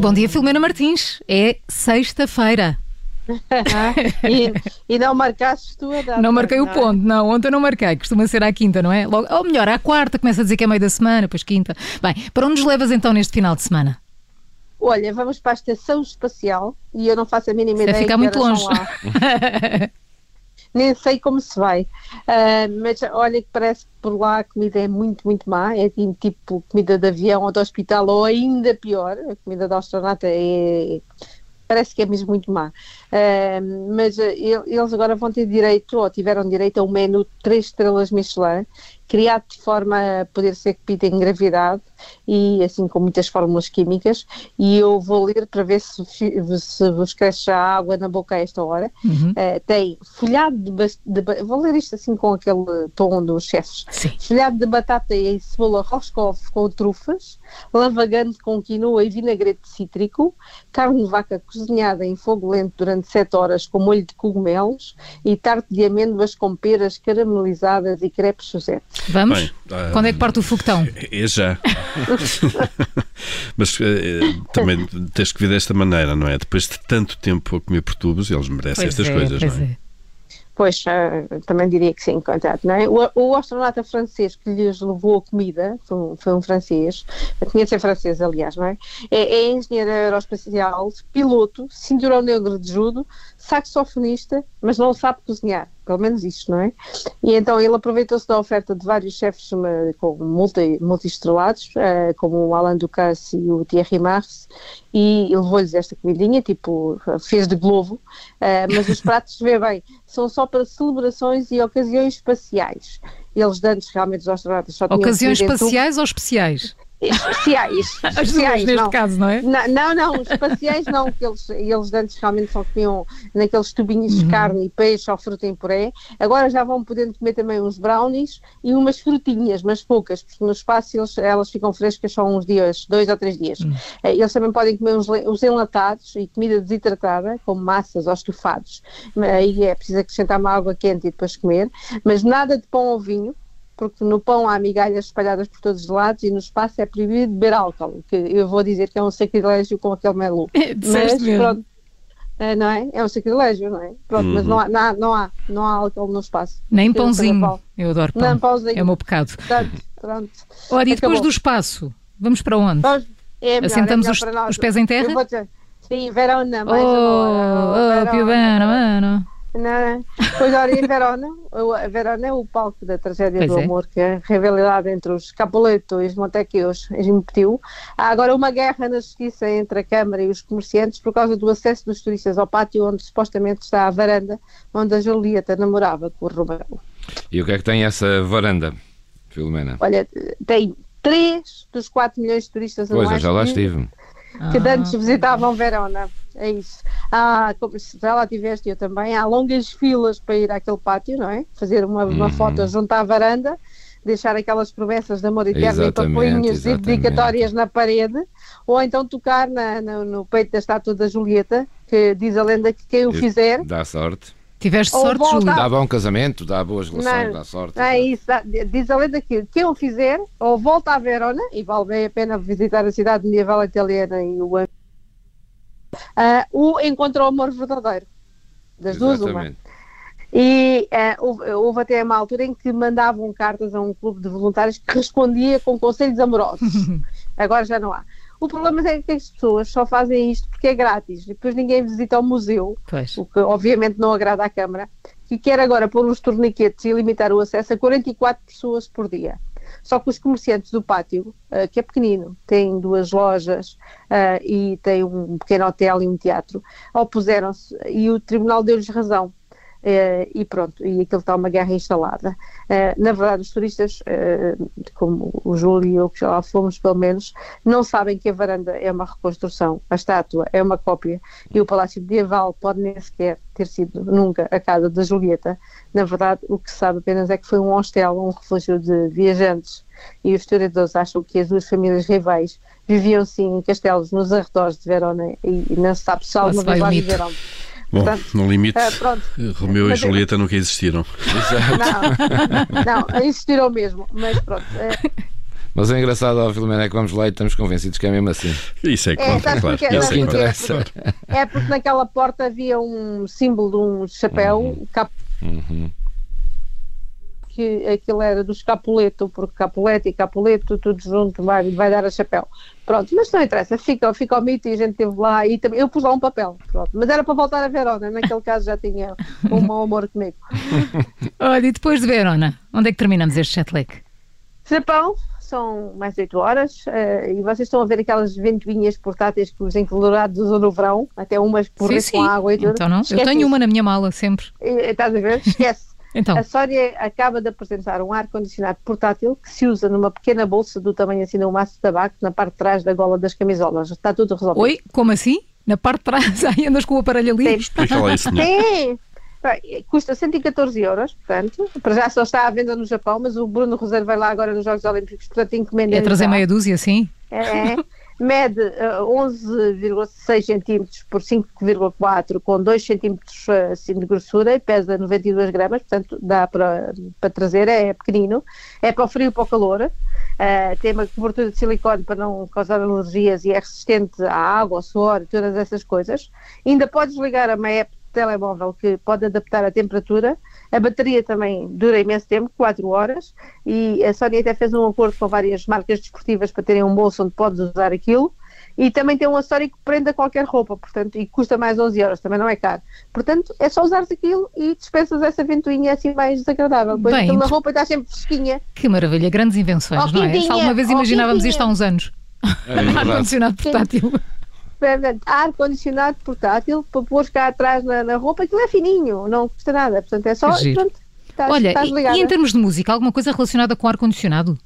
Bom dia, Filomena Martins. É sexta-feira. e, e não marcaste tu a data. Não marquei o é? ponto, não. Ontem não marquei. Costuma ser à quinta, não é? Logo, ou melhor, à quarta, começa a dizer que é meio da semana, depois quinta. Bem, para onde nos levas então neste final de semana? Olha, vamos para a estação espacial e eu não faço a mínima Deve ideia. ficar que muito longe. Nem sei como se vai. Ah, mas olha que parece que por lá a comida é muito, muito má. É assim, tipo comida de avião ou de hospital, ou ainda pior. A comida de astronauta é. Parece que é mesmo muito má. Ah, mas ah, el- eles agora vão ter direito, ou tiveram direito, a um menu de 3 estrelas Michelin, criado de forma a poder ser comido em gravidade e assim com muitas fórmulas químicas. E eu vou ler para ver se, se vos cresce a água na boca a esta hora. Uhum. Uh, tem folhado de, de vou ler isto assim com aquele tom dos chefes Sim. folhado de batata e cebola roscoff com trufas lavagante com quinoa e vinagrete cítrico carne de vaca cozinhada em fogo lento durante 7 horas com molho de cogumelos e tarte de amêndoas com peras caramelizadas e crepes Suzette Vamos? Bem, ah, Quando é que parte o foguetão? É já. Mas eh, também tens que vir desta maneira, não é? Depois de tanto tempo a comer por tubos, eles merecem Pois estas é, coisas, pois não é? é. Pois, ah, também diria que sim, contado, não é? O, o astronauta francês que lhes levou a comida, foi um, foi um francês, tinha de ser francês, aliás, não é? É, é engenheiro aeroespacial, piloto, cinturão negro de judo, saxofonista, mas não sabe cozinhar, pelo menos isto, não é? E então ele aproveitou-se da oferta de vários chefes eh, com multi, multi-estrelados, eh, como o Alain Ducasse e o Thierry Mars, e levou-lhes esta comidinha, tipo, fez de globo, eh, mas os pratos, vê bem, são só para celebrações e ocasiões espaciais. Eles antes realmente os astronautas só Ocasiões espaciais ou especiais? Especiais. As duas, neste não. caso, não é? Não, não, não, os espaciais não, que eles, eles antes realmente só comiam naqueles tubinhos Uhum. de carne e peixe ou fruta em puré. Agora já vão podendo comer também uns brownies e umas frutinhas, mas poucas, porque no espaço eles, elas ficam frescas só uns dias, dois ou três dias. Uhum. Eles também podem comer uns, os enlatados e comida desidratada, como massas ou estofados. Aí é preciso acrescentar uma água quente e depois comer, mas nada de pão ou vinho, porque no pão há migalhas espalhadas por todos os lados e no espaço é proibido beber álcool, que eu vou dizer que é um sacrilégio com aquele melu. Mas Disseste mesmo. pronto, eh, não é? É um sacrilégio, não é? Pronto, mas Uhum. não há, não, há, não, há, não há álcool no espaço. Nem pãozinho. Eu adoro pão. pauzinho. É o meu pecado. Portanto, pronto. Olha, e depois Acabou. do espaço, vamos para onde? Vamos, é melhor, Assentamos é os, para nós. os pés em terra? Sim, Verona, Oh, mais oh, agora. que bem, mano. Não, pois olha, em Verona, a Verona é o palco da tragédia Pois do é. amor, que é a rivalidade entre os Capuleto e os Montecchios impetiu. Há agora uma guerra na justiça entre a Câmara e os comerciantes por causa do acesso dos turistas ao pátio onde supostamente está a varanda onde a Julieta namorava com o Romeu. E o que é que tem essa varanda, Filomena? Olha, tem 3 dos 4 milhões de turistas Pois, eu anuais já lá que- estive. que Ah. antes visitavam Verona. É isso. Há, como se já lá tiveste eu também, há longas filas para ir àquele pátio, não é? Fazer uma, uma Uhum. foto junto à varanda, deixar aquelas promessas de amor eterno e Exatamente, papelinhas exatamente. dedicatórias na parede, ou então tocar na- no, no peito da estátua da Julieta, que diz a lenda que quem o fizer. Dá sorte. Tiveste Ou sorte, volta- Júlio. Dá bom casamento, dá boas relações, Não, dá sorte. É isso, dá- diz a lenda que quem o fizer, ou volta a Verona, e vale bem a pena visitar a cidade medieval italiana e o ah, o encontra o amor verdadeiro. Das duas, uma. E eh, houve, houve até uma altura em que mandavam cartas a um clube de voluntários que respondia com conselhos amorosos. Agora já não há. O problema é que as pessoas só fazem isto porque é grátis. E depois ninguém visita o museu, Pois. o que obviamente não agrada à Câmara, que quer agora pôr uns torniquetes e limitar o acesso a 44 pessoas por dia. Só que os comerciantes do pátio, eh, que é pequenino, tem duas lojas eh, e tem um pequeno hotel e um teatro, opuseram-se e o tribunal deu-lhes razão. Eh, e pronto, e aquilo está uma guerra instalada. Eh, na verdade, os turistas, eh, como o Júlio e eu, que já lá fomos pelo menos, não sabem que a varanda é uma reconstrução, a estátua é uma cópia e o Palácio Medieval pode nem sequer ter sido nunca a casa da Julieta. Na verdade, o que se sabe apenas é que foi um hostel, um refúgio de viajantes. E os historiadores acham que as duas famílias rivais viviam sim em castelos nos arredores de Verona e e não se sabe se alguma vez lá viveram. Bom, Portanto, no limite, pronto. Romeu e Mas- Julieta nunca existiram. Não, não, existiram mesmo, mas pronto. é, Mas é engraçado, ó, Filomena, é que vamos lá e estamos convencidos que é mesmo assim. Isso é que É, conta, sabes claro. porquê? É o Isso é que interessa. É porque naquela porta havia um símbolo de um chapéu, cap- Uhum. Que aquilo era do escapuleto, porque capulete e capuleto, tudo junto, vai, vai dar a chapéu. Pronto, mas não interessa, fica, fica o mito e a gente teve lá e também, eu pus lá um papel, pronto. Mas era para voltar a Verona, naquele caso já tinha um mau amor comigo. Olha, e depois de Verona, onde é que terminamos este jet lag? Japão, são mais de 8 horas eh, e vocês estão a ver aquelas ventoinhas portáteis que os encolorados usam no verão, até umas que borrifam água e tudo. Então não, eu Esquece tenho isso. uma na minha mala, sempre. Eh, Estás a ver? Esquece. Então, A Sónia acaba de apresentar um ar-condicionado portátil que se usa numa pequena bolsa do tamanho assim de um maço de tabaco na parte de trás da gola das camisolas. Está tudo resolvido. oi, como assim? Na parte de trás, aí andas com o aparelho ali? Explica lá isso. Sim! Custa 114 euros, portanto, para já só está à venda no Japão, mas o Bruno Rosário vai lá agora nos Jogos Olímpicos, portanto encomenda É trazer meia dúzia, sim? É, mede eh, 11,6 centímetros por 5,4 com 2 centímetros eh, assim, de grossura e pesa 92 gramas, portanto dá para, para trazer, é pequenino, é para o frio e para o calor, eh, tem uma cobertura de silicone para não causar alergias e é resistente à água, ao suor e todas essas coisas. Ainda podes ligar a uma app de telemóvel que pode adaptar a temperatura, a bateria também dura imenso tempo, 4 horas, e a Sony até fez um acordo com várias marcas desportivas para terem um bolso onde podes usar aquilo. E também tem um acessório que prende a qualquer roupa, portanto, e custa mais 11 euros, também não é caro. Portanto, é só usares aquilo e dispensas essa ventoinha assim mais desagradável. Depois Bem, inter- roupa está sempre fresquinha. Que maravilha, grandes invenções, Oh, não é? Se alguma vez oh, imaginávamos isto há uns anos. É verdade. Ar-condicionado portátil. Ar-condicionado portátil para pôr cá atrás na, na roupa, aquilo é fininho, não custa nada. Portanto, é só. Pronto, estás, Olha, estás e, e em termos de música, alguma coisa relacionada com ar-condicionado?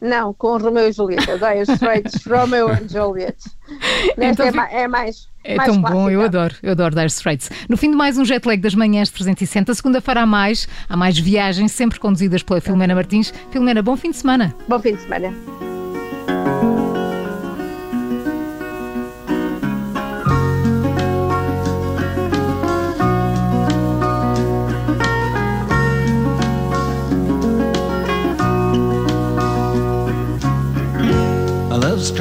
Não, com Romeu e Julieta, Dire Straits, Romeo and Juliet. Nesta Então é, ma- é mais. É mais tão bom, eu clássica. adoro, eu adoro Dire Straits. No fim de mais um jet lag das manhãs 360, segunda-feira há mais, há mais viagens, sempre conduzidas pela Filomena Martins. Filomena, bom fim de semana. Bom fim de semana.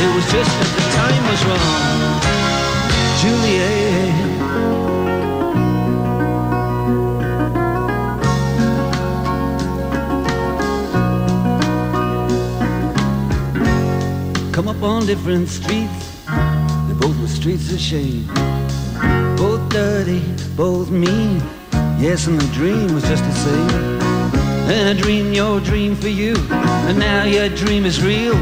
it was just that the time was wrong. Juliet. Come up on different streets, they both were streets of shame. Both dirty, both mean. Yes, and the dream was just the same. And I dreamed your dream for you, and now your dream is real.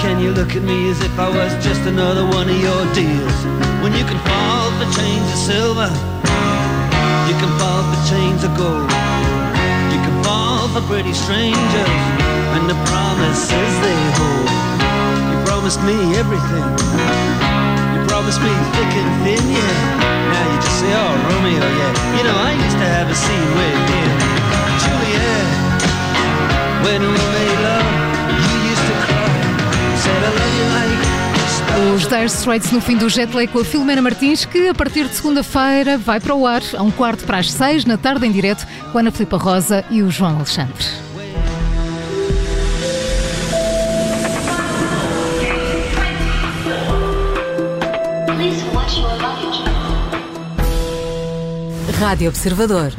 Can you look at me as if I was just another one of your deals? When you can fall for chains of silver, you can fall for chains of gold. You can fall for pretty strangers, and the promises they hold. You promised me everything. You promised me thick and thin, yeah. Now you just say, oh, Romeo, yeah. You know, I used to have a scene with him. Juliet, when we made love, Os Dire Straits no fim do jet lag com a Filomena Martins, que a partir de segunda-feira vai para o ar a um quarto para as seis, na tarde em direto, com a Ana Filipa Rosa e o João Alexandre. Rádio Observador.